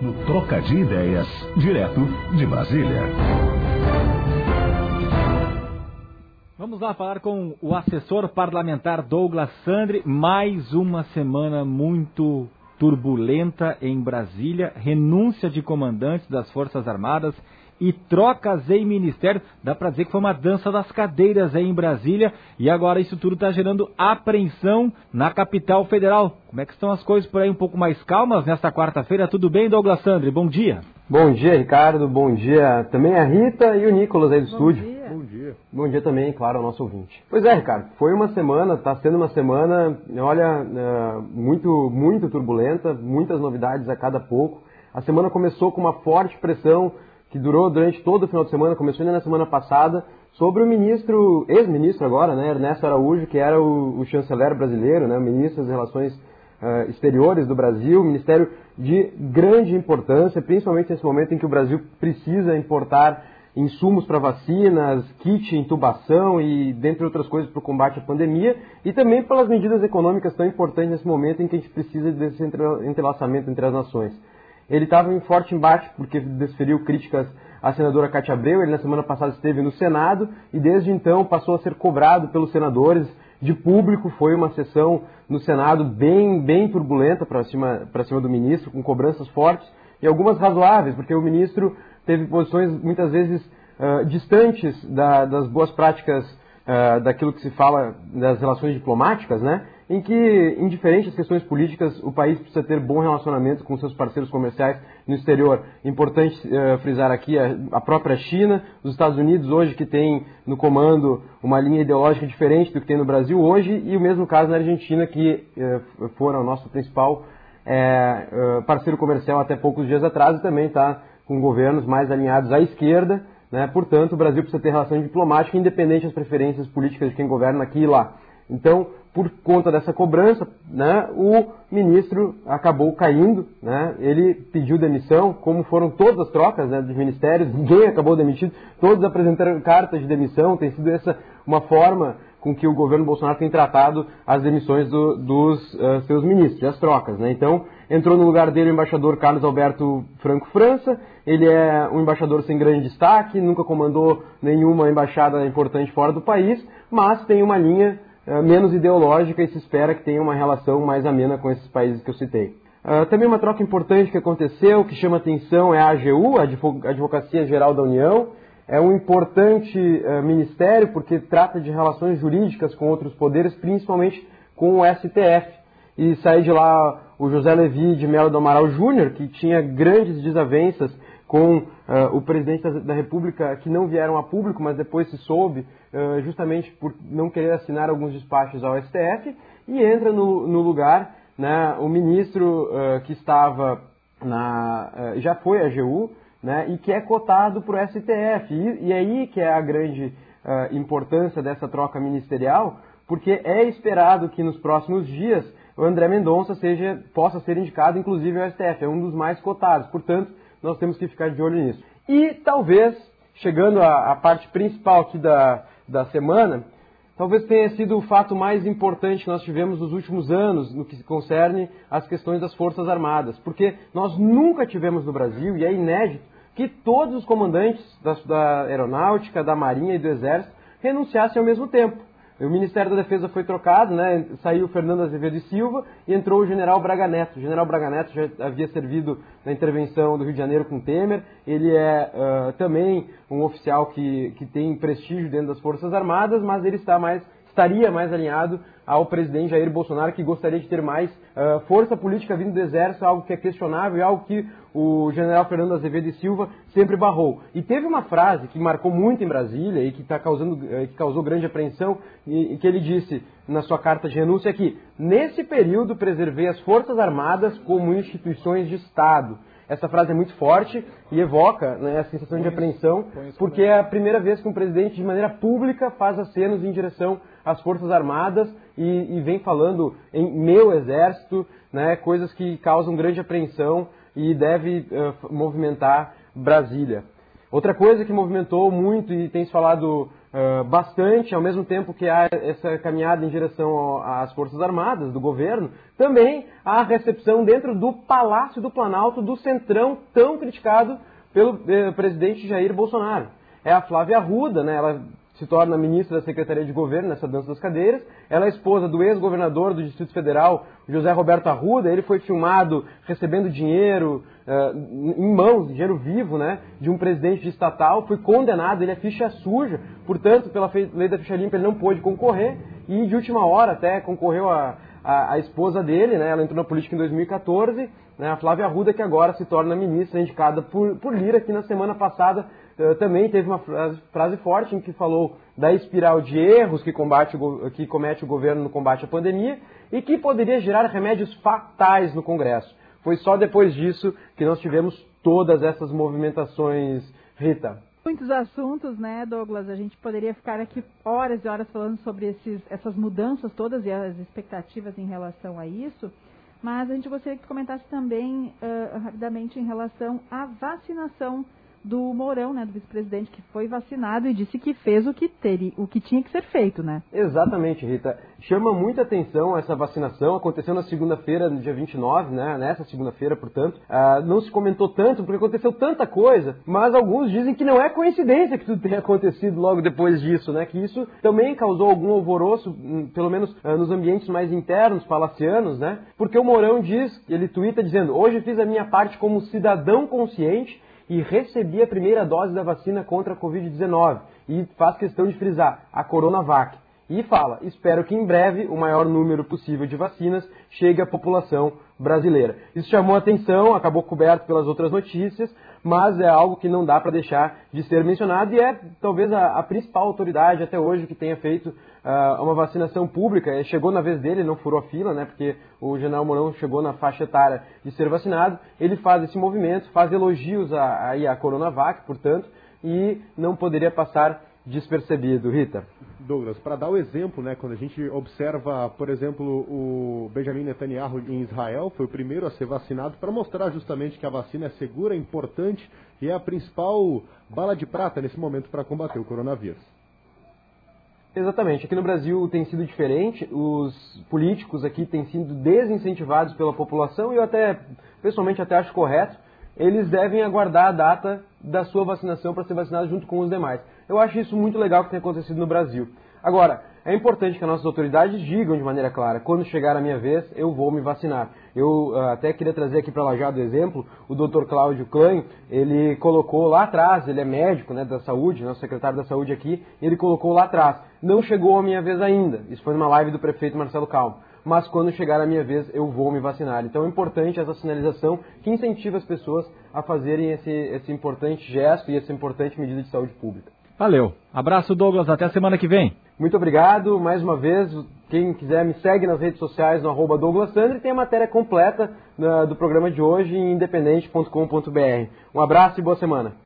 No Troca de Ideias, direto de Brasília. Vamos lá falar com o assessor parlamentar Douglas Sandri. Mais uma semana muito turbulenta em Brasília, renúncia de comandantes das Forças Armadas e trocas em ministério. Dá para dizer que foi uma dança das cadeiras aí em Brasília e agora isso tudo está gerando apreensão na capital federal. Como é que estão as coisas por aí um pouco mais calmas nesta quarta-feira? Tudo bem, Douglas Sandri? Bom dia. Bom dia, Ricardo. Bom dia também a Rita e o Nicolas aí do Bom estúdio. Dia. Bom dia. Bom dia também, claro, ao nosso ouvinte. Pois é, Ricardo, foi uma semana, está sendo uma semana, olha, uh, muito, muito turbulenta, muitas novidades a cada pouco. A semana começou com uma forte pressão que durou durante todo o final de semana, começou ainda na semana passada, sobre o ministro, ex-ministro agora, né, Ernesto Araújo, que era o, o chanceler brasileiro, né, ministro das Relações uh, Exteriores do Brasil, ministério de grande importância, principalmente nesse momento em que o Brasil precisa importar insumos para vacinas, kit, intubação e, dentre outras coisas, para o combate à pandemia, e também pelas medidas econômicas tão importantes nesse momento em que a gente precisa desse entrelaçamento entre as nações. Ele estava em forte embate porque desferiu críticas à senadora Cátia Abreu. Ele na semana passada esteve no Senado e desde então passou a ser cobrado pelos senadores de público. Foi uma sessão no Senado bem, bem turbulenta para cima, cima do ministro, com cobranças fortes e algumas razoáveis, porque o ministro teve posições muitas vezes uh, distantes da, das boas práticas uh, daquilo que se fala das relações diplomáticas, né? Em que, indiferente às questões políticas, o país precisa ter bom relacionamento com seus parceiros comerciais no exterior. Importante uh, frisar aqui a, a, própria China, os Estados Unidos hoje que tem no comando uma linha ideológica diferente do que tem no Brasil hoje, e o mesmo caso na Argentina, que uh, foram o nosso principal uh, parceiro comercial até poucos dias atrás e também está com governos mais alinhados à esquerda. Né? Portanto, o Brasil precisa ter relação diplomática independente das preferências políticas de quem governa aqui e lá. Então, por conta dessa cobrança, né, o ministro acabou caindo, né, ele pediu demissão, como foram todas as trocas né, dos ministérios, ninguém acabou demitido, todos apresentaram cartas de demissão, tem sido essa uma forma com que o governo Bolsonaro tem tratado as demissões do, dos uh, seus ministros, as trocas. Né? Então, entrou no lugar dele o embaixador Carlos Alberto Franco França, ele é um embaixador sem grande destaque, nunca comandou nenhuma embaixada importante fora do país, mas tem uma linha menos ideológica e se espera que tenha uma relação mais amena com esses países que eu citei. Uh, também uma troca importante que aconteceu, que chama atenção, é a AGU, a Advocacia Geral da União. É um importante uh, ministério porque trata de relações jurídicas com outros poderes, principalmente com o STF. E sai de lá o José Levi de Mello do Amaral Júnior, que tinha grandes desavenças com uh, o presidente da, da, República, que não vieram a público, mas depois se soube, uh, justamente por não querer assinar alguns despachos ao STF, e entra no, no lugar né, o ministro uh, que estava na. já foi a AGU, né, e que é cotado para o STF. E, e aí que é a grande importância dessa troca ministerial, porque é esperado que nos próximos dias o André Mendonça seja, possa ser indicado, inclusive, ao STF. É um dos mais cotados. Portanto, nós temos que ficar de olho nisso. E talvez, chegando à, à parte principal aqui da, da semana, talvez tenha sido o fato mais importante que nós tivemos nos últimos anos no que concerne às questões das Forças Armadas. Porque nós nunca tivemos no Brasil, e é inédito, que todos os comandantes da, da Aeronáutica, da Marinha e do Exército renunciassem ao mesmo tempo. O Ministério da Defesa foi trocado, né? saiu Fernando Azevedo e Silva e entrou o general Braga Neto. O general Braga Neto já havia servido na intervenção do Rio de Janeiro com Temer. Ele é uh, também um oficial que, que tem prestígio dentro das Forças Armadas, mas ele está mais estaria mais alinhado ao presidente Jair Bolsonaro, que gostaria de ter mais uh, força política vindo do Exército, algo que é questionável e algo que o general Fernando Azevedo e Silva sempre barrou. E teve uma frase que marcou muito em Brasília e que, tá causando, uh, que causou grande apreensão, e, e que ele disse na sua carta de renúncia que, nesse período, preservei as Forças Armadas como instituições de Estado. Essa frase é muito forte e evoca né, a sensação de apreensão, porque é a primeira vez que um presidente, de maneira pública, faz acenos em direção às Forças Armadas e, e vem falando em meu exército, né, coisas que causam grande apreensão e deve uh, movimentar Brasília. Outra coisa que movimentou muito e tem se falado uh, bastante, ao mesmo tempo que há essa caminhada em direção às Forças Armadas, do governo, também há a recepção dentro do Palácio do Planalto do Centrão, tão criticado pelo eh, presidente Jair Bolsonaro. É a Flávia Arruda, né, ela se torna ministra da Secretaria de Governo nessa dança das cadeiras. Ela é esposa do ex-governador do Distrito Federal, José Roberto Arruda. Ele foi filmado recebendo dinheiro uh, em mãos, dinheiro vivo, né, de um presidente de estatal. Foi condenado, ele é ficha suja. Portanto, pela lei da ficha limpa, ele não pôde concorrer. E de última hora até concorreu a, a, a esposa dele, né, ela entrou na política em 2014 né, a Flávia Arruda, que agora se torna ministra, indicada por, por Lira, que na semana passada também teve uma frase, frase, forte em que falou da espiral de erros que, combate que comete o governo no combate à pandemia e que poderia gerar remédios fatais no Congresso. Foi só depois disso que nós tivemos todas essas movimentações, Rita. Muitos assuntos, né, Douglas? A gente poderia ficar aqui horas e horas falando sobre esses, essas mudanças todas e as expectativas em relação a isso. Mas a gente gostaria que tu comentasse também uh, rapidamente em relação à vacinação do Mourão, né, do vice-presidente, que foi vacinado e disse que fez o que, teria, o que tinha que ser feito, né? Exatamente, Rita. Chama muita atenção essa vacinação, aconteceu na segunda-feira, no dia 29, né, nessa segunda-feira, portanto. Ah, não se comentou tanto, porque aconteceu tanta coisa, mas alguns dizem que não é coincidência que tudo tenha acontecido logo depois disso, né, que isso também causou algum alvoroço, hum, pelo menos ah, nos ambientes mais internos, palacianos, né, porque o Mourão diz, ele tuita dizendo, hoje fiz a minha parte como cidadão consciente e recebi a primeira dose da vacina contra a Covid-19. E faz questão de frisar, a Coronavac. E fala, espero que em breve o maior número possível de vacinas chegue à população brasileira. Isso chamou atenção, acabou coberto pelas outras notícias, mas é algo que não dá para deixar de ser mencionado e é talvez a, a, principal autoridade até hoje que tenha feito uh, uma vacinação pública. Chegou na vez dele, não furou a fila, né, porque o general Mourão chegou na faixa etária de ser vacinado. Ele faz esse movimento, faz elogios à, à Coronavac, portanto, e não poderia passar despercebido. Rita. Douglas, para dar o exemplo, né, quando a gente observa, por exemplo, o Benjamin Netanyahu em Israel, foi o primeiro a ser vacinado para mostrar justamente que a vacina é segura, importante e é a principal bala de prata nesse momento para combater o coronavírus. Exatamente. Aqui no Brasil tem sido diferente. Os políticos aqui têm sido desincentivados pela população e eu até, pessoalmente, até acho correto. Eles devem aguardar a data da sua vacinação para ser vacinado junto com os demais. Eu acho isso muito legal que tem acontecido no Brasil. Agora, é importante que as nossas autoridades digam de maneira clara, quando chegar a minha vez, eu vou me vacinar. Eu uh, até queria trazer aqui para Lajado o exemplo, o Dr. Cláudio Klein, ele colocou lá atrás, ele é médico né, da saúde, nosso secretário da saúde aqui, ele colocou lá atrás, não chegou a minha vez ainda. Isso foi numa live do prefeito Marcelo Calmo mas quando chegar a minha vez eu vou me vacinar. Então é importante essa sinalização que incentiva as pessoas a fazerem esse, esse importante gesto e essa importante medida de saúde pública. Valeu. Abraço, Douglas. Até a semana que vem. Muito obrigado. Mais uma vez, quem quiser me segue nas redes sociais no arroba Douglas Sandri. Tem a matéria completa uh, do programa de hoje em independente.com.br. Um abraço e boa semana.